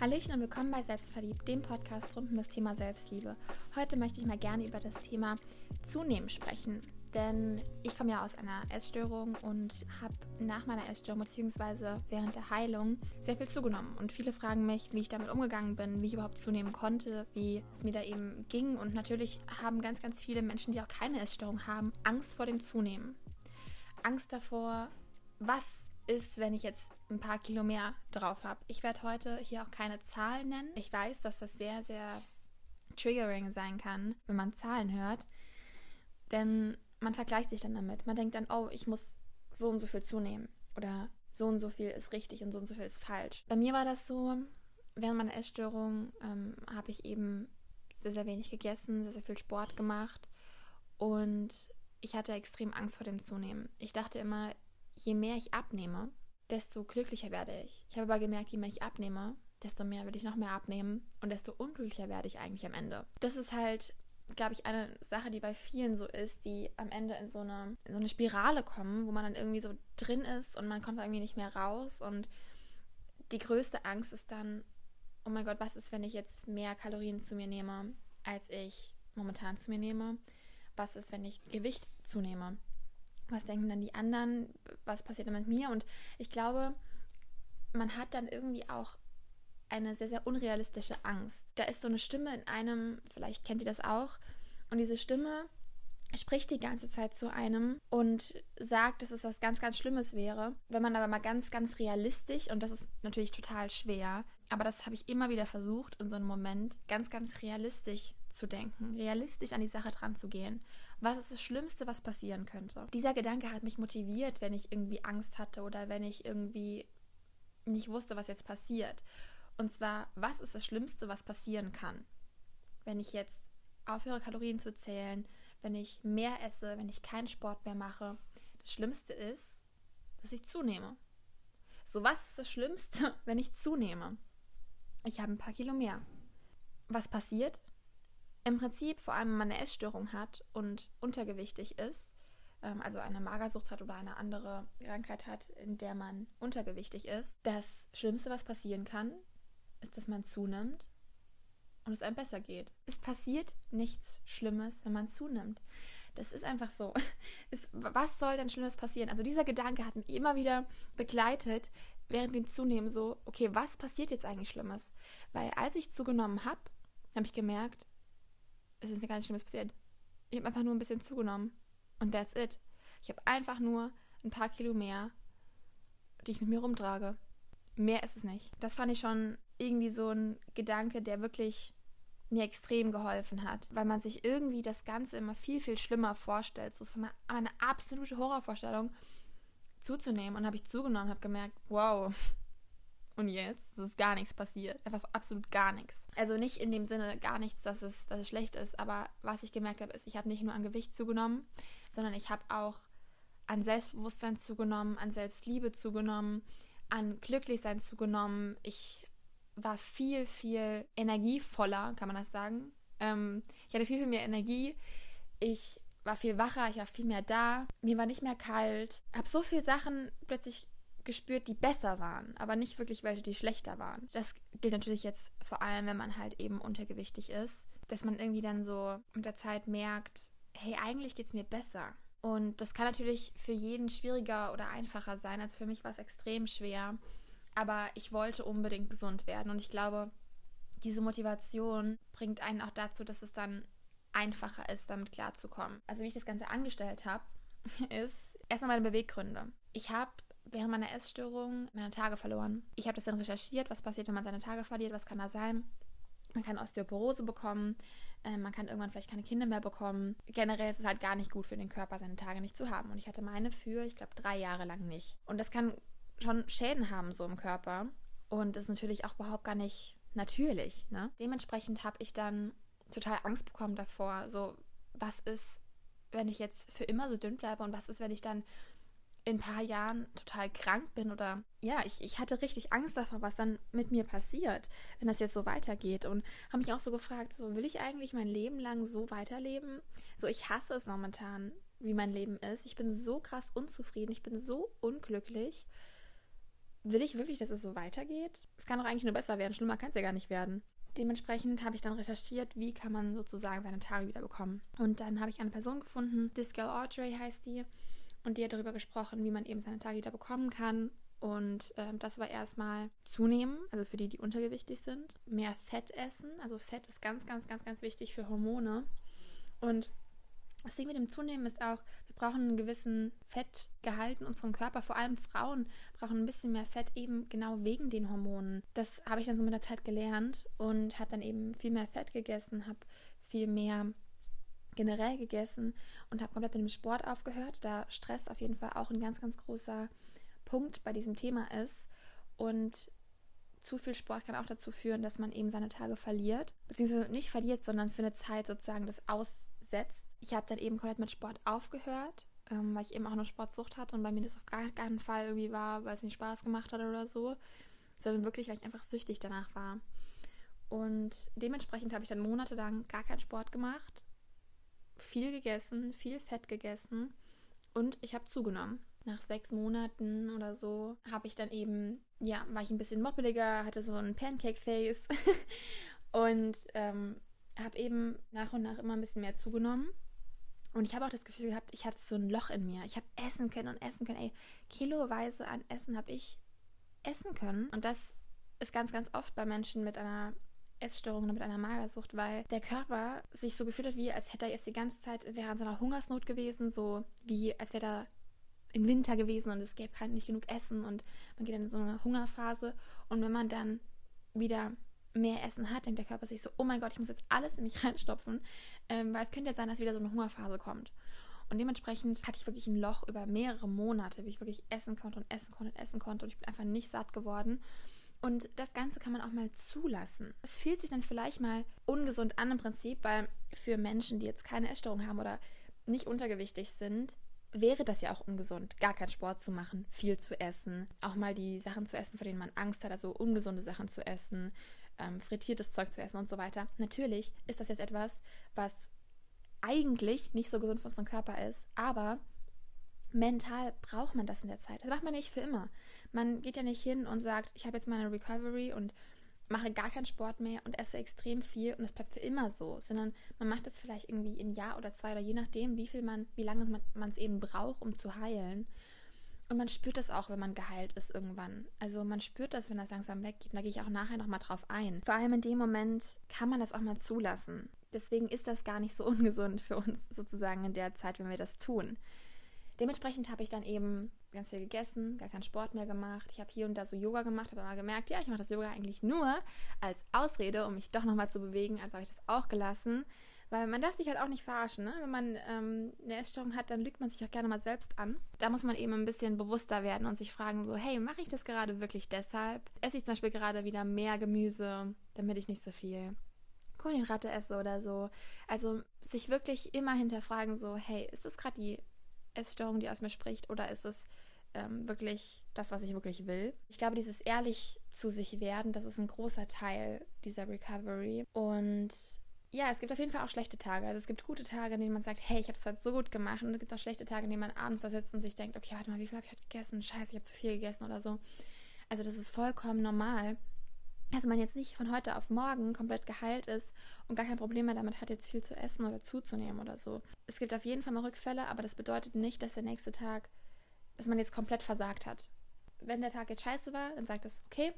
Hallöchen und willkommen bei Selbstverliebt, dem Podcast rund um das Thema Selbstliebe. Heute möchte ich mal gerne über das Thema Zunehmen sprechen, denn ich komme ja aus einer Essstörung und habe nach meiner Essstörung bzw. während der Heilung sehr viel zugenommen. Und viele fragen mich, wie ich damit umgegangen bin, wie ich überhaupt zunehmen konnte, wie es mir da eben ging. Und natürlich haben ganz, ganz viele Menschen, die auch keine Essstörung haben, Angst vor dem Zunehmen. Angst davor, was ist, wenn ich jetzt ein paar Kilo mehr drauf habe. Ich werde heute hier auch keine Zahlen nennen. Ich weiß, dass das sehr, sehr triggering sein kann, wenn man Zahlen hört. Denn man vergleicht sich dann damit. Man denkt dann, oh, ich muss so und so viel zunehmen. Oder so und so viel ist richtig und so und so viel ist falsch. Bei mir war das so, während meiner Essstörung ähm, habe ich eben sehr, sehr wenig gegessen, sehr, sehr viel Sport gemacht. Und ich hatte extrem Angst vor dem Zunehmen. Ich dachte immer, je mehr ich abnehme, desto glücklicher werde ich. Ich habe aber gemerkt, je mehr ich abnehme, desto mehr will ich noch mehr abnehmen und desto unglücklicher werde ich eigentlich am Ende. Das ist halt, glaube ich, eine Sache, die bei vielen so ist, die am Ende in so, eine, in so eine Spirale kommen, wo man dann irgendwie so drin ist und man kommt irgendwie nicht mehr raus und die größte Angst ist dann, oh mein Gott, was ist, wenn ich jetzt mehr Kalorien zu mir nehme, als ich momentan zu mir nehme? Was ist, wenn ich Gewicht zunehme? Was denken dann die anderen, was passiert dann mit mir. Und ich glaube, man hat dann irgendwie auch eine sehr, sehr unrealistische Angst. Da ist so eine Stimme in einem, vielleicht kennt ihr das auch, und diese Stimme spricht die ganze Zeit zu einem und sagt, dass es was ganz, ganz Schlimmes wäre. Wenn man aber mal ganz, ganz realistisch, und das ist natürlich total schwer, aber das habe ich immer wieder versucht, in so einem Moment ganz, ganz realistisch zu denken, realistisch an die Sache dran zu gehen. Was ist das Schlimmste, was passieren könnte? Dieser Gedanke hat mich motiviert, wenn ich irgendwie Angst hatte oder wenn ich irgendwie nicht wusste, was jetzt passiert. Und zwar, was ist das Schlimmste, was passieren kann? Wenn ich jetzt aufhöre, Kalorien zu zählen, wenn ich mehr esse, wenn ich keinen Sport mehr mache. Das Schlimmste ist, dass ich zunehme. So, was ist das Schlimmste, wenn ich zunehme? Ich habe ein paar Kilo mehr. Was passiert? Im Prinzip, vor allem wenn man eine Essstörung hat und untergewichtig ist, ähm, also eine Magersucht hat oder eine andere Krankheit hat, in der man untergewichtig ist, das Schlimmste, was passieren kann, ist, dass man zunimmt und es einem besser geht. Es passiert nichts Schlimmes, wenn man zunimmt. Das ist einfach so. Es, was soll denn Schlimmes passieren? Also dieser Gedanke hat mich immer wieder begleitet während dem Zunehmen so, okay, was passiert jetzt eigentlich Schlimmes? Weil als ich zugenommen habe, habe ich gemerkt, es ist gar nichts Schlimmes passiert. Ich habe einfach nur ein bisschen zugenommen. Und that's it. Ich habe einfach nur ein paar Kilo mehr, die ich mit mir rumtrage. Mehr ist es nicht. Das fand ich schon irgendwie so ein Gedanke, der wirklich mir extrem geholfen hat, weil man sich irgendwie das Ganze immer viel, viel schlimmer vorstellt. So für mich eine absolute Horrorvorstellung zuzunehmen. Und habe ich zugenommen, habe gemerkt, wow, und jetzt ist gar nichts passiert. Einfach absolut gar nichts. Also nicht in dem Sinne gar nichts, dass es, dass es schlecht ist, aber was ich gemerkt habe, ist, ich habe nicht nur an Gewicht zugenommen, sondern ich habe auch an Selbstbewusstsein zugenommen, an Selbstliebe zugenommen, an Glücklichsein zugenommen. Ich war viel, viel energievoller, kann man das sagen. Ähm, ich hatte viel, viel mehr Energie. Ich war viel wacher, ich war viel mehr da. Mir war nicht mehr kalt. Habe so viele Sachen plötzlich gespürt, die besser waren, aber nicht wirklich welche, die schlechter waren. Das gilt natürlich jetzt vor allem, wenn man halt eben untergewichtig ist, dass man irgendwie dann so mit der Zeit merkt, hey, eigentlich geht es mir besser. Und das kann natürlich für jeden schwieriger oder einfacher sein. Also für mich war es extrem schwer. Aber ich wollte unbedingt gesund werden. Und ich glaube, diese Motivation bringt einen auch dazu, dass es dann einfacher ist, damit klarzukommen. Also wie ich das Ganze angestellt habe, ist erstmal meine Beweggründe. Ich habe während meiner Essstörung meine Tage verloren. Ich habe das dann recherchiert, was passiert, wenn man seine Tage verliert, was kann da sein. Man kann Osteoporose bekommen, äh, man kann irgendwann vielleicht keine Kinder mehr bekommen. Generell ist es halt gar nicht gut für den Körper, seine Tage nicht zu haben. Und ich hatte meine für, ich glaube, drei Jahre lang nicht. Und das kann schon Schäden haben so im Körper. Und ist natürlich auch überhaupt gar nicht natürlich. Ne? Dementsprechend habe ich dann total Angst bekommen davor. So, was ist, wenn ich jetzt für immer so dünn bleibe und was ist, wenn ich dann in ein paar Jahren total krank bin oder ja, ich, ich hatte richtig Angst davor, was dann mit mir passiert, wenn das jetzt so weitergeht. Und habe mich auch so gefragt, so will ich eigentlich mein Leben lang so weiterleben? So, ich hasse es momentan, wie mein Leben ist. Ich bin so krass unzufrieden, ich bin so unglücklich. will ich wirklich, dass es so weitergeht? Es kann doch eigentlich nur besser werden. Schlimmer kann es ja gar nicht werden. Dementsprechend habe ich dann recherchiert, wie kann man sozusagen seine Tage wieder bekommen. Und dann habe ich eine Person gefunden, This Girl Audrey heißt die, und die hat darüber gesprochen, wie man eben seine Tage wieder bekommen kann. Und ähm, das war erstmal zunehmen, also für die, die untergewichtig sind, mehr Fett essen. Also Fett ist ganz, ganz, ganz, ganz wichtig für Hormone. Und das Ding mit dem Zunehmen ist auch, wir brauchen einen gewissen Fettgehalt in unserem Körper. Vor allem Frauen brauchen ein bisschen mehr Fett, eben genau wegen den Hormonen. Das habe ich dann so mit der Zeit gelernt und habe dann eben viel mehr Fett gegessen, habe viel mehr generell gegessen und habe komplett mit dem Sport aufgehört, da Stress auf jeden Fall auch ein ganz, ganz großer Punkt bei diesem Thema ist. Und zu viel Sport kann auch dazu führen, dass man eben seine Tage verliert. Beziehungsweise nicht verliert, sondern für eine Zeit sozusagen das aussetzt. Ich habe dann eben komplett mit Sport aufgehört, ähm, weil ich eben auch eine Sportsucht hatte und bei mir das auf gar keinen Fall irgendwie war, weil es nicht Spaß gemacht hat oder so, sondern wirklich, weil ich einfach süchtig danach war. Und dementsprechend habe ich dann monatelang gar keinen Sport gemacht, viel gegessen, viel Fett gegessen und ich habe zugenommen. Nach sechs Monaten oder so habe ich dann eben, ja, war ich ein bisschen moppeliger, hatte so ein Pancake-Face und ähm, habe eben nach und nach immer ein bisschen mehr zugenommen. Und ich habe auch das Gefühl gehabt, ich hatte so ein Loch in mir. Ich habe essen können und essen können. Ey, kiloweise an Essen habe ich essen können. Und das ist ganz, ganz oft bei Menschen mit einer Essstörung oder mit einer Magersucht, weil der Körper sich so gefühlt hat, wie als hätte er jetzt die ganze Zeit, wäre in so einer Hungersnot gewesen, so wie als wäre er im Winter gewesen und es gäbe kein, nicht genug Essen und man geht in so eine Hungerphase. Und wenn man dann wieder mehr Essen hat, denkt der Körper sich so, oh mein Gott, ich muss jetzt alles in mich reinstopfen, ähm, weil es könnte ja sein, dass wieder so eine Hungerphase kommt. Und dementsprechend hatte ich wirklich ein Loch über mehrere Monate, wie ich wirklich essen konnte und essen konnte und essen konnte und ich bin einfach nicht satt geworden. Und das Ganze kann man auch mal zulassen. Es fühlt sich dann vielleicht mal ungesund an im Prinzip, weil für Menschen, die jetzt keine Essstörung haben oder nicht untergewichtig sind, wäre das ja auch ungesund, gar keinen Sport zu machen, viel zu essen, auch mal die Sachen zu essen, vor denen man Angst hat, also ungesunde Sachen zu essen, ähm, frittiertes Zeug zu essen und so weiter. Natürlich ist das jetzt etwas, was eigentlich nicht so gesund für unseren Körper ist, aber mental braucht man das in der Zeit. Das macht man nicht für immer. Man geht ja nicht hin und sagt, ich habe jetzt meine Recovery und mache gar keinen Sport mehr und esse extrem viel und es bleibt für immer so, sondern man macht das vielleicht irgendwie ein Jahr oder zwei oder je nachdem, wie viel man, wie lange man es eben braucht, um zu heilen. Und man spürt das auch, wenn man geheilt ist irgendwann. Also man spürt das, wenn das langsam weggeht. Und da gehe ich auch nachher nochmal drauf ein. Vor allem in dem Moment kann man das auch mal zulassen. Deswegen ist das gar nicht so ungesund für uns sozusagen in der Zeit, wenn wir das tun. Dementsprechend habe ich dann eben ganz viel gegessen, gar keinen Sport mehr gemacht. Ich habe hier und da so Yoga gemacht, habe aber gemerkt, ja, ich mache das Yoga eigentlich nur als Ausrede, um mich doch nochmal zu bewegen. Also habe ich das auch gelassen. Weil man darf sich halt auch nicht verarschen. Ne? Wenn man ähm, eine Essstörung hat, dann lügt man sich auch gerne mal selbst an. Da muss man eben ein bisschen bewusster werden und sich fragen so, hey, mache ich das gerade wirklich deshalb? Esse ich zum Beispiel gerade wieder mehr Gemüse, damit ich nicht so viel Kohlenhydrate esse oder so. Also sich wirklich immer hinterfragen so, hey, ist das gerade die Essstörung, die aus mir spricht oder ist es ähm, wirklich das, was ich wirklich will. Ich glaube, dieses ehrlich zu sich werden, das ist ein großer Teil dieser Recovery. Und ja, es gibt auf jeden Fall auch schlechte Tage. Also es gibt gute Tage, in denen man sagt, hey, ich habe das halt so gut gemacht. Und es gibt auch schlechte Tage, in denen man abends da sitzt und sich denkt, okay, warte mal, wie viel habe ich heute gegessen? Scheiße, ich habe zu viel gegessen oder so. Also das ist vollkommen normal. Also man jetzt nicht von heute auf morgen komplett geheilt ist und gar kein Problem mehr damit hat, jetzt viel zu essen oder zuzunehmen oder so. Es gibt auf jeden Fall mal Rückfälle, aber das bedeutet nicht, dass der nächste Tag, dass man jetzt komplett versagt hat. Wenn der Tag jetzt scheiße war, dann sagt es, okay,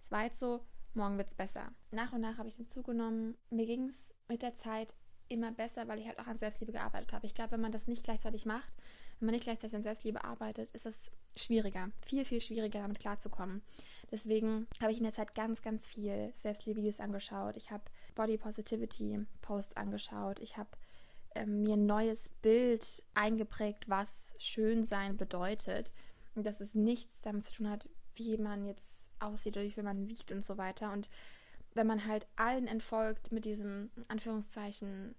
das war jetzt so, morgen wird es besser. Nach und nach habe ich dann zugenommen. Mir ging es mit der Zeit immer besser, weil ich halt auch an Selbstliebe gearbeitet habe. Ich glaube, wenn man das nicht gleichzeitig macht, wenn man nicht gleichzeitig an Selbstliebe arbeitet, ist es schwieriger, viel, viel schwieriger damit klarzukommen. Deswegen habe ich in der Zeit ganz, ganz viel Selbstliebe-Videos angeschaut. Ich habe Body Positivity-Posts angeschaut. Ich habe ähm, mir ein neues Bild eingeprägt, was Schönsein bedeutet. Und dass es nichts damit zu tun hat, wie man jetzt aussieht oder wie man wiegt und so weiter. Und wenn man halt allen entfolgt mit diesem Anführungszeichen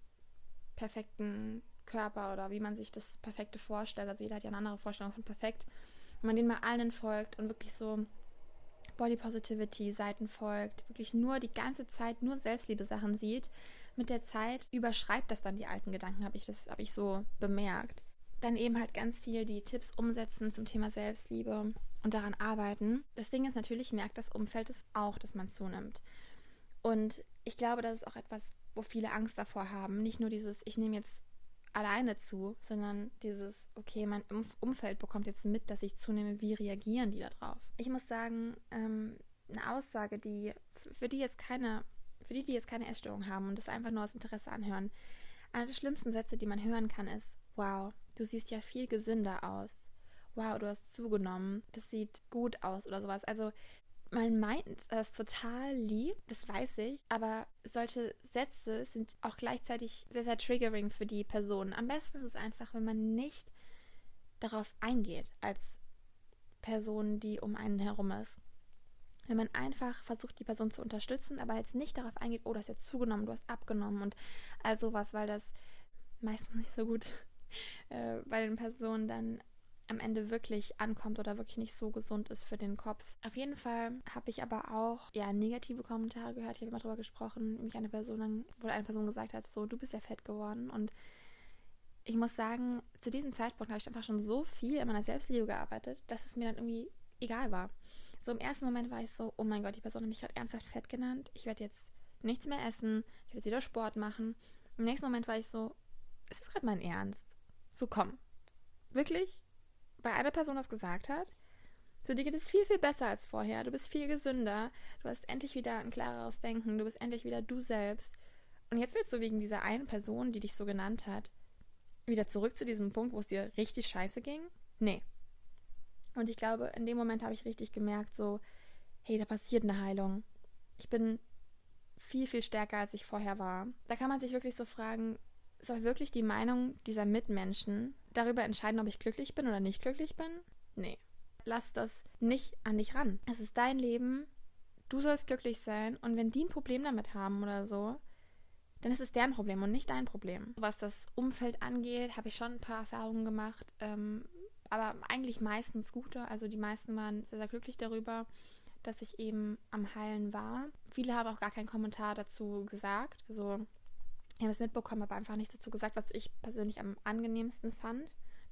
perfekten Körper oder wie man sich das Perfekte vorstellt, also jeder hat ja eine andere Vorstellung von perfekt, wenn man den mal allen entfolgt und wirklich so Body Positivity Seiten folgt, wirklich nur die ganze Zeit nur Selbstliebe Sachen sieht, mit der Zeit überschreibt das dann die alten Gedanken, habe ich das habe ich so bemerkt. Dann eben halt ganz viel die Tipps umsetzen zum Thema Selbstliebe und daran arbeiten. Das Ding ist natürlich, merkt das Umfeld es auch, dass man zunimmt. Und ich glaube, das ist auch etwas, wo viele Angst davor haben. Nicht nur dieses, ich nehme jetzt alleine zu, sondern dieses, okay, mein Umfeld bekommt jetzt mit, dass ich zunehme, wie reagieren die darauf? Ich muss sagen, ähm, eine Aussage, die für die jetzt keine, für die, die jetzt keine Essstörung haben und das einfach nur aus Interesse anhören, einer der schlimmsten Sätze, die man hören kann, ist, wow, du siehst ja viel gesünder aus. Wow, du hast zugenommen. Das sieht gut aus oder sowas. Also man meint das total lieb, das weiß ich, aber solche Sätze sind auch gleichzeitig sehr, sehr triggering für die Person. Am besten ist es einfach, wenn man nicht darauf eingeht als Person, die um einen herum ist. Wenn man einfach versucht, die Person zu unterstützen, aber jetzt nicht darauf eingeht, oh, du hast jetzt zugenommen, du hast abgenommen und all sowas, weil das meistens nicht so gut äh, bei den Personen dann am Ende wirklich ankommt oder wirklich nicht so gesund ist für den Kopf. Auf jeden Fall habe ich aber auch ja negative Kommentare gehört. Ich habe immer darüber gesprochen, mich eine Person, wo eine Person gesagt hat, so du bist ja fett geworden und ich muss sagen, zu diesem Zeitpunkt habe ich einfach schon so viel in meiner Selbstliebe gearbeitet, dass es mir dann irgendwie egal war. So im ersten Moment war ich so, oh mein Gott, die Person hat mich gerade ernsthaft fett genannt. Ich werde jetzt nichts mehr essen. Ich werde jetzt wieder Sport machen. Im nächsten Moment war ich so, ist das gerade mein Ernst? So komm. Wirklich? Bei einer Person das gesagt hat, so dir geht es viel, viel besser als vorher. Du bist viel gesünder. Du hast endlich wieder ein klareres Denken. Du bist endlich wieder du selbst. Und jetzt willst du wegen dieser einen Person, die dich so genannt hat, wieder zurück zu diesem Punkt, wo es dir richtig scheiße ging? Nee. Und ich glaube, in dem Moment habe ich richtig gemerkt, so, hey, da passiert eine Heilung. Ich bin viel, viel stärker, als ich vorher war. Da kann man sich wirklich so fragen, soll wirklich die Meinung dieser Mitmenschen darüber entscheiden, ob ich glücklich bin oder nicht glücklich bin? Nee. Lass das nicht an dich ran. Es ist dein Leben. Du sollst glücklich sein. Und wenn die ein Problem damit haben oder so, dann ist es deren Problem und nicht dein Problem. Was das Umfeld angeht, habe ich schon ein paar Erfahrungen gemacht. Ähm, aber eigentlich meistens gute. Also die meisten waren sehr, sehr glücklich darüber, dass ich eben am Heilen war. Viele haben auch gar keinen Kommentar dazu gesagt. Also ich habe es mitbekommen, aber einfach nichts dazu gesagt, was ich persönlich am angenehmsten fand,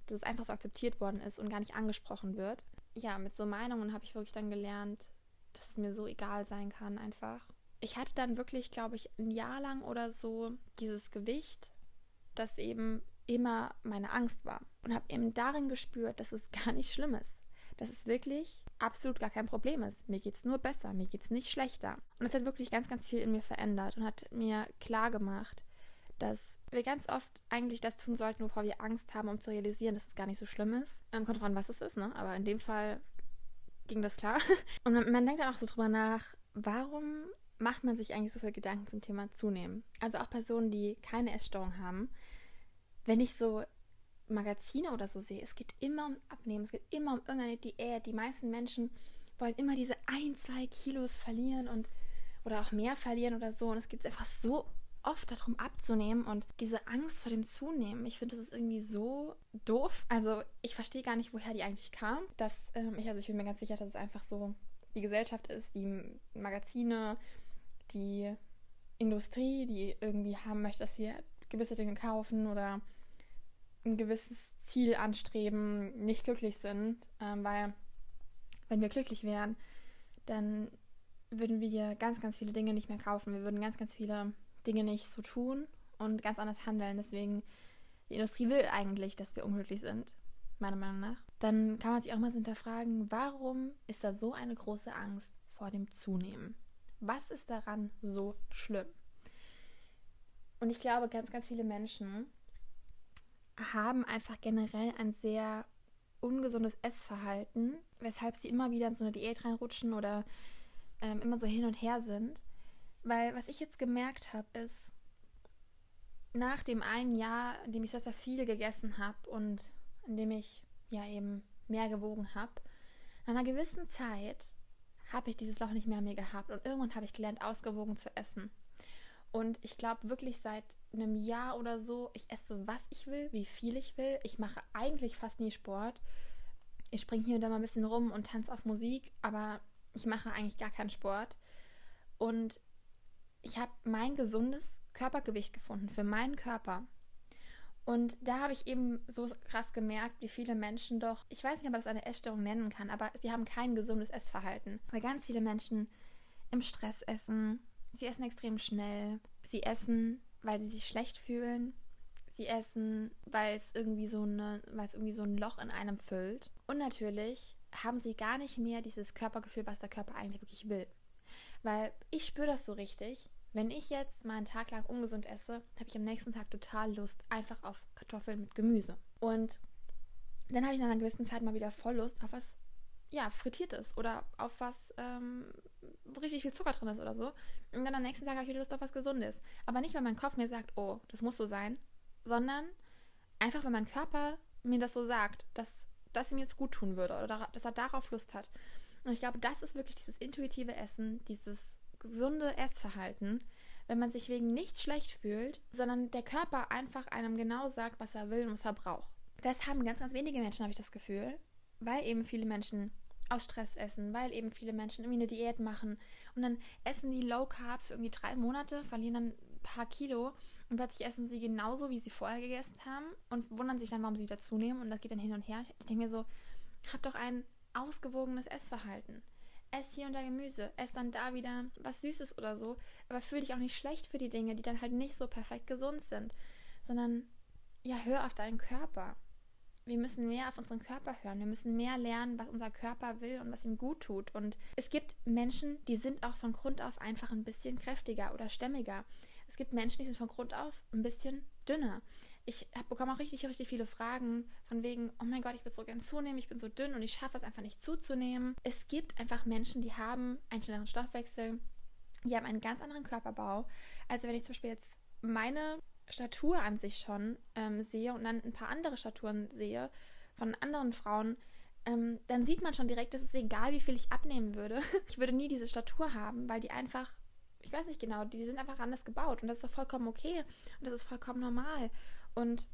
dass es einfach so akzeptiert worden ist und gar nicht angesprochen wird. Ja, mit so Meinungen habe ich wirklich dann gelernt, dass es mir so egal sein kann einfach. Ich hatte dann wirklich, glaube ich, ein Jahr lang oder so dieses Gewicht, das eben immer meine Angst war und habe eben darin gespürt, dass es gar nicht schlimm ist. Dass es wirklich absolut gar kein Problem ist. Mir geht es nur besser, mir geht es nicht schlechter. Und es hat wirklich ganz, ganz viel in mir verändert und hat mir klar gemacht, dass wir ganz oft eigentlich das tun sollten, wovor wir Angst haben, um zu realisieren, dass es gar nicht so schlimm ist. Ähm, kommt drauf was es ist, ne? Aber in dem Fall ging das klar. Und man, man denkt dann auch so drüber nach, warum macht man sich eigentlich so viel Gedanken zum Thema Zunehmen? Also auch Personen, die keine Essstörung haben. Wenn ich so Magazine oder so sehe, es geht immer ums Abnehmen, es geht immer um irgendeine Diät. Die meisten Menschen wollen immer diese ein, zwei Kilos verlieren und oder auch mehr verlieren oder so. Und es geht einfach so oft darum abzunehmen und diese Angst vor dem Zunehmen, ich finde, das ist irgendwie so doof. Also ich verstehe gar nicht, woher die eigentlich kam. Dass ähm, ich, also ich bin mir ganz sicher, dass es einfach so die Gesellschaft ist, die Magazine, die Industrie, die irgendwie haben möchte, dass wir gewisse Dinge kaufen oder ein gewisses Ziel anstreben, nicht glücklich sind, ähm, weil wenn wir glücklich wären, dann würden wir ganz, ganz viele Dinge nicht mehr kaufen. Wir würden ganz, ganz viele Dinge nicht so tun und ganz anders handeln. Deswegen, die Industrie will eigentlich, dass wir unglücklich sind, meiner Meinung nach. Dann kann man sich auch mal hinterfragen, warum ist da so eine große Angst vor dem Zunehmen? Was ist daran so schlimm? Und ich glaube, ganz, ganz viele Menschen haben einfach generell ein sehr ungesundes Essverhalten, weshalb sie immer wieder in so eine Diät reinrutschen oder ähm, immer so hin und her sind. Weil was ich jetzt gemerkt habe, ist, nach dem einen Jahr, in dem ich sehr, sehr viel gegessen habe und in dem ich ja eben mehr gewogen habe, nach einer gewissen Zeit habe ich dieses Loch nicht mehr an mir gehabt und irgendwann habe ich gelernt, ausgewogen zu essen. Und ich glaube wirklich seit einem Jahr oder so, ich esse, was ich will, wie viel ich will. Ich mache eigentlich fast nie Sport. Ich springe hier und da mal ein bisschen rum und tanze auf Musik, aber ich mache eigentlich gar keinen Sport. Und ich habe mein gesundes Körpergewicht gefunden für meinen Körper. Und da habe ich eben so krass gemerkt, wie viele Menschen doch, ich weiß nicht, ob man das eine Essstörung nennen kann, aber sie haben kein gesundes Essverhalten. Weil ganz viele Menschen im Stress essen, sie essen extrem schnell, sie essen, weil sie sich schlecht fühlen, sie essen, weil es irgendwie so eine, weil es irgendwie so ein Loch in einem füllt. Und natürlich haben sie gar nicht mehr dieses Körpergefühl, was der Körper eigentlich wirklich will. Weil ich spüre das so richtig. Wenn ich jetzt mal einen Tag lang ungesund esse, habe ich am nächsten Tag total Lust einfach auf Kartoffeln mit Gemüse. Und dann habe ich nach einer gewissen Zeit mal wieder voll Lust auf was, ja, frittiertes oder auf was, ähm, richtig viel Zucker drin ist oder so. Und dann am nächsten Tag habe ich wieder Lust auf was Gesundes. Aber nicht, weil mein Kopf mir sagt, oh, das muss so sein, sondern einfach, weil mein Körper mir das so sagt, dass das ihm jetzt gut tun würde oder dass er darauf Lust hat. Und ich glaube, das ist wirklich dieses intuitive Essen, dieses gesunde Essverhalten, wenn man sich wegen nichts schlecht fühlt, sondern der Körper einfach einem genau sagt, was er will und was er braucht. Das haben ganz, ganz wenige Menschen, habe ich das Gefühl, weil eben viele Menschen aus Stress essen, weil eben viele Menschen irgendwie eine Diät machen und dann essen die Low Carb für irgendwie drei Monate, verlieren dann ein paar Kilo und plötzlich essen sie genauso, wie sie vorher gegessen haben und wundern sich dann, warum sie wieder zunehmen und das geht dann hin und her. Ich denke mir so, hab doch ein ausgewogenes Essverhalten ess hier und da Gemüse, ess dann da wieder was Süßes oder so, aber fühl dich auch nicht schlecht für die Dinge, die dann halt nicht so perfekt gesund sind, sondern ja, hör auf deinen Körper. Wir müssen mehr auf unseren Körper hören. Wir müssen mehr lernen, was unser Körper will und was ihm gut tut. Und es gibt Menschen, die sind auch von Grund auf einfach ein bisschen kräftiger oder stämmiger. Es gibt Menschen, die sind von Grund auf ein bisschen dünner ich bekomme auch richtig, richtig viele Fragen von wegen, oh mein Gott, ich würde so gern zunehmen, ich bin so dünn und ich schaffe es einfach nicht zuzunehmen. Es gibt einfach Menschen, die haben einen schnelleren Stoffwechsel, die haben einen ganz anderen Körperbau. Also wenn ich zum Beispiel jetzt meine Statur an sich schon ähm, sehe und dann ein paar andere Staturen sehe von anderen Frauen, ähm, dann sieht man schon direkt, es egal, wie viel ich abnehmen würde. ich würde nie diese Statur haben, weil die einfach ich weiß nicht genau, die sind einfach anders gebaut und das ist doch vollkommen okay und das ist vollkommen normal. Und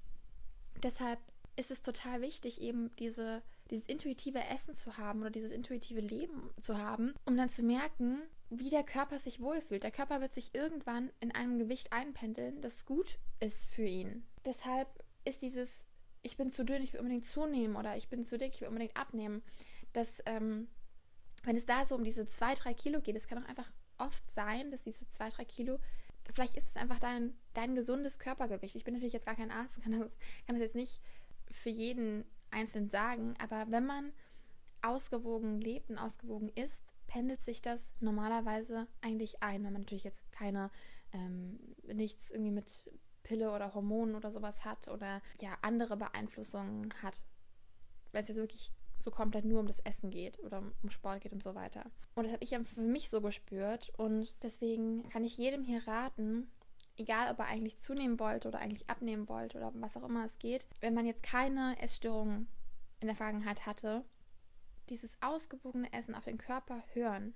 deshalb ist es total wichtig, eben diese, dieses intuitive Essen zu haben oder dieses intuitive Leben zu haben, um dann zu merken, wie der Körper sich wohlfühlt. Der Körper wird sich irgendwann in einem Gewicht einpendeln, das gut ist für ihn. Deshalb ist dieses, ich bin zu dünn, ich will unbedingt zunehmen oder ich bin zu dick, ich will unbedingt abnehmen, dass, ähm, wenn es da so um diese zwei, drei Kilo geht, es kann auch einfach oft sein, dass diese zwei, drei Kilo vielleicht ist es einfach dein, dein gesundes Körpergewicht. Ich bin natürlich jetzt gar kein Arzt, kann das, kann das jetzt nicht für jeden einzeln sagen, aber wenn man ausgewogen lebt und ausgewogen isst, pendelt sich das normalerweise eigentlich ein, wenn man natürlich jetzt keine, ähm, nichts irgendwie mit Pille oder Hormonen oder sowas hat oder ja andere Beeinflussungen hat. Wenn es jetzt wirklich so komplett nur um das Essen geht oder um Sport geht und so weiter. Und das habe ich für mich so gespürt und deswegen kann ich jedem hier raten, egal ob er eigentlich zunehmen wollte oder eigentlich abnehmen wollte oder was auch immer es geht, wenn man jetzt keine Essstörungen in der Vergangenheit hatte, dieses ausgewogene Essen auf den Körper hören.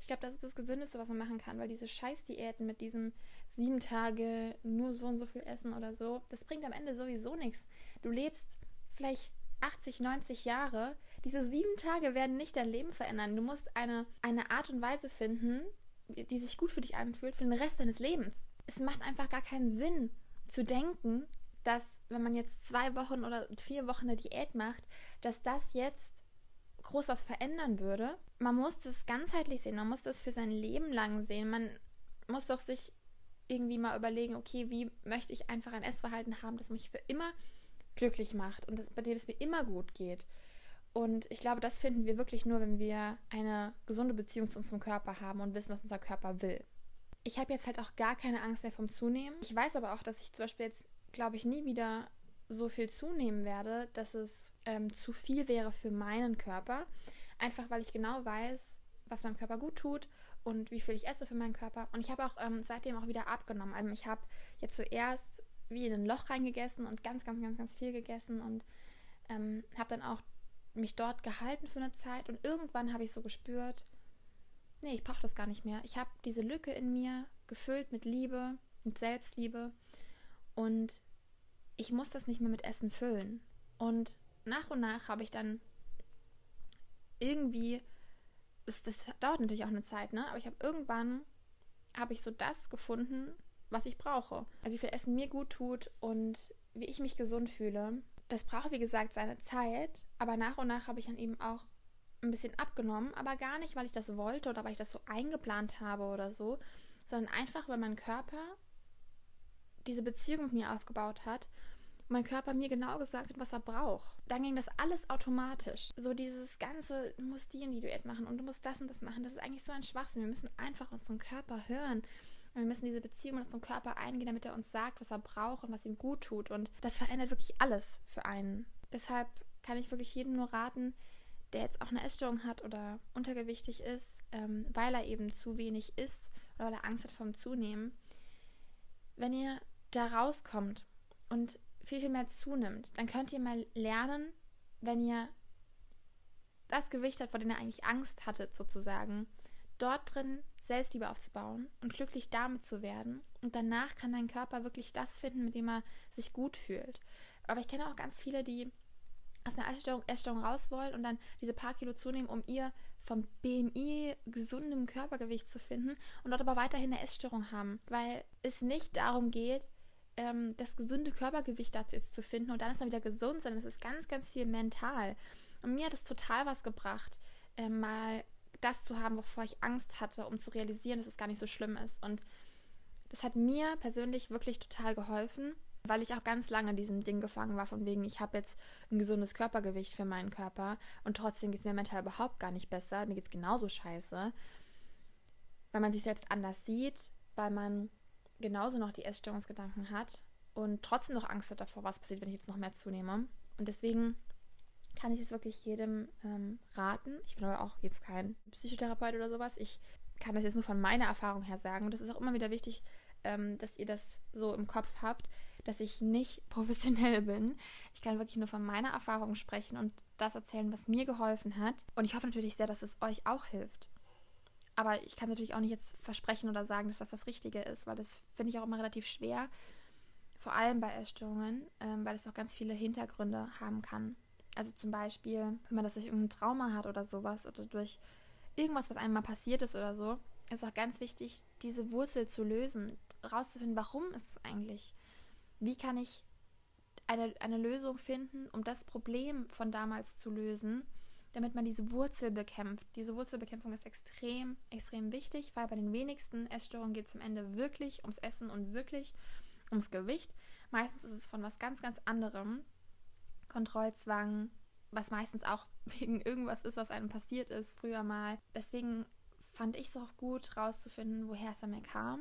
Ich glaube, das ist das Gesündeste, was man machen kann, weil diese Scheißdiäten mit diesem sieben Tage nur so und so viel Essen oder so, das bringt am Ende sowieso nichts. Du lebst vielleicht 80, 90 Jahre, diese sieben Tage werden nicht dein Leben verändern. Du musst eine, eine Art und Weise finden, die sich gut für dich anfühlt, für den Rest deines Lebens. Es macht einfach gar keinen Sinn zu denken, dass wenn man jetzt zwei Wochen oder vier Wochen eine Diät macht, dass das jetzt groß was verändern würde. Man muss das ganzheitlich sehen, man muss das für sein Leben lang sehen. Man muss doch sich irgendwie mal überlegen, okay, wie möchte ich einfach ein Essverhalten haben, das mich für immer glücklich macht und bei dem es mir immer gut geht. Und ich glaube, das finden wir wirklich nur, wenn wir eine gesunde Beziehung zu unserem Körper haben und wissen, was unser Körper will. Ich habe jetzt halt auch gar keine Angst mehr vom Zunehmen. Ich weiß aber auch, dass ich zum Beispiel jetzt, glaube ich, nie wieder so viel zunehmen werde, dass es ähm, zu viel wäre für meinen Körper. Einfach weil ich genau weiß, was meinem Körper gut tut und wie viel ich esse für meinen Körper. Und ich habe auch ähm, seitdem auch wieder abgenommen. Also ich habe jetzt zuerst wie in ein Loch reingegessen und ganz, ganz, ganz, ganz viel gegessen und ähm, habe dann auch mich dort gehalten für eine Zeit und irgendwann habe ich so gespürt, nee, ich brauche das gar nicht mehr. Ich habe diese Lücke in mir gefüllt mit Liebe, mit Selbstliebe und ich muss das nicht mehr mit Essen füllen. Und nach und nach habe ich dann irgendwie, das, das dauert natürlich auch eine Zeit, ne? Aber ich habe irgendwann, habe ich so das gefunden, was ich brauche. Wie viel Essen mir gut tut und wie ich mich gesund fühle, das braucht, wie gesagt, seine Zeit. Aber nach und nach habe ich dann eben auch ein bisschen abgenommen. Aber gar nicht, weil ich das wollte oder weil ich das so eingeplant habe oder so, sondern einfach, weil mein Körper diese Beziehung mit mir aufgebaut hat mein Körper mir genau gesagt hat, was er braucht. Dann ging das alles automatisch. So dieses ganze, du musst die und die Diät machen und du musst das und das machen. Das ist eigentlich so ein Schwachsinn. Wir müssen einfach unseren Körper hören. Und wir müssen diese Beziehung mit unserem Körper eingehen, damit er uns sagt, was er braucht und was ihm gut tut. Und das verändert wirklich alles für einen. Deshalb kann ich wirklich jedem nur raten, der jetzt auch eine Essstörung hat oder untergewichtig ist, ähm, weil er eben zu wenig isst oder weil er Angst hat vom Zunehmen. Wenn ihr da rauskommt und viel, viel mehr zunimmt, dann könnt ihr mal lernen, wenn ihr das Gewicht habt, vor dem ihr eigentlich Angst hattet, sozusagen, dort drin Selbstliebe aufzubauen und glücklich damit zu werden. Und danach kann dein Körper wirklich das finden, mit dem er sich gut fühlt. Aber ich kenne auch ganz viele, die aus einer Essstörung, Essstörung raus wollen und dann diese paar Kilo zunehmen, um ihr vom BMI gesundem Körpergewicht zu finden und dort aber weiterhin eine Essstörung haben, weil es nicht darum geht, ähm, das gesunde Körpergewicht dazu jetzt zu finden und dann ist man wieder gesund, sondern es ist ganz, ganz viel mental. Und mir hat es total was gebracht, äh, mal das zu haben, wovor ich Angst hatte, um zu realisieren, dass es gar nicht so schlimm ist. Und das hat mir persönlich wirklich total geholfen, weil ich auch ganz lange in diesem Ding gefangen war, von wegen, ich habe jetzt ein gesundes Körpergewicht für meinen Körper und trotzdem geht es mir mental überhaupt gar nicht besser. Mir geht es genauso scheiße. Weil man sich selbst anders sieht, weil man genauso noch die Essstörungsgedanken hat und trotzdem noch Angst hat davor, was passiert, wenn ich jetzt noch mehr zunehme. Und deswegen kann ich es wirklich jedem ähm, raten. Ich bin aber auch jetzt kein Psychotherapeut oder sowas. Ich kann das jetzt nur von meiner Erfahrung her sagen. Und das ist auch immer wieder wichtig, ähm, dass ihr das so im Kopf habt, dass ich nicht professionell bin. Ich kann wirklich nur von meiner Erfahrung sprechen und das erzählen, was mir geholfen hat. Und ich hoffe natürlich sehr, dass es euch auch hilft. Aber ich kann es natürlich auch nicht jetzt versprechen oder sagen, dass das das Richtige ist, weil das finde ich auch immer relativ schwer. Vor allem bei Essstörungen, ähm, weil es auch ganz viele Hintergründe haben kann. Also zum Beispiel, wenn man das durch irgendein Trauma hat oder sowas oder durch irgendwas, was einem mal passiert ist oder so, ist auch ganz wichtig, diese Wurzel zu lösen, rauszufinden, warum ist es eigentlich? Wie kann ich eine, eine Lösung finden, um das Problem von damals zu lösen damit man diese Wurzel bekämpft. Diese Wurzelbekämpfung ist extrem, extrem wichtig, weil bei den wenigsten Essstörungen geht es am Ende wirklich ums Essen und wirklich ums Gewicht. Meistens ist es von was ganz, ganz anderem. Kontrollzwang, was meistens auch wegen irgendwas ist, was einem passiert ist, früher mal. Deswegen fand ich es auch gut, rauszufinden, woher es bei mir kam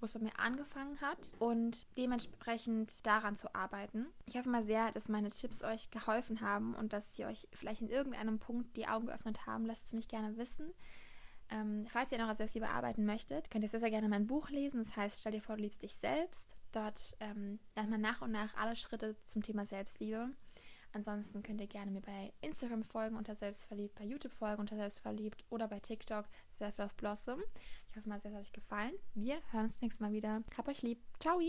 wo es bei mir angefangen hat und dementsprechend daran zu arbeiten. Ich hoffe mal sehr, dass meine Tipps euch geholfen haben und dass sie euch vielleicht in irgendeinem Punkt die Augen geöffnet haben. Lasst es mich gerne wissen. Ähm, falls ihr noch als Selbstliebe arbeiten möchtet, könnt ihr sehr, sehr gerne mein Buch lesen. Das heißt, stell dir vor, du liebst dich selbst. Dort ähm, lernt man nach und nach alle Schritte zum Thema Selbstliebe. Ansonsten könnt ihr gerne mir bei Instagram folgen unter Selbstverliebt, bei YouTube folgen unter Selbstverliebt oder bei TikTok Self Love Blossom. Ich hoffe mal, es hat euch gefallen. Wir hören uns nächstes Mal wieder. Hab euch lieb. Ciao!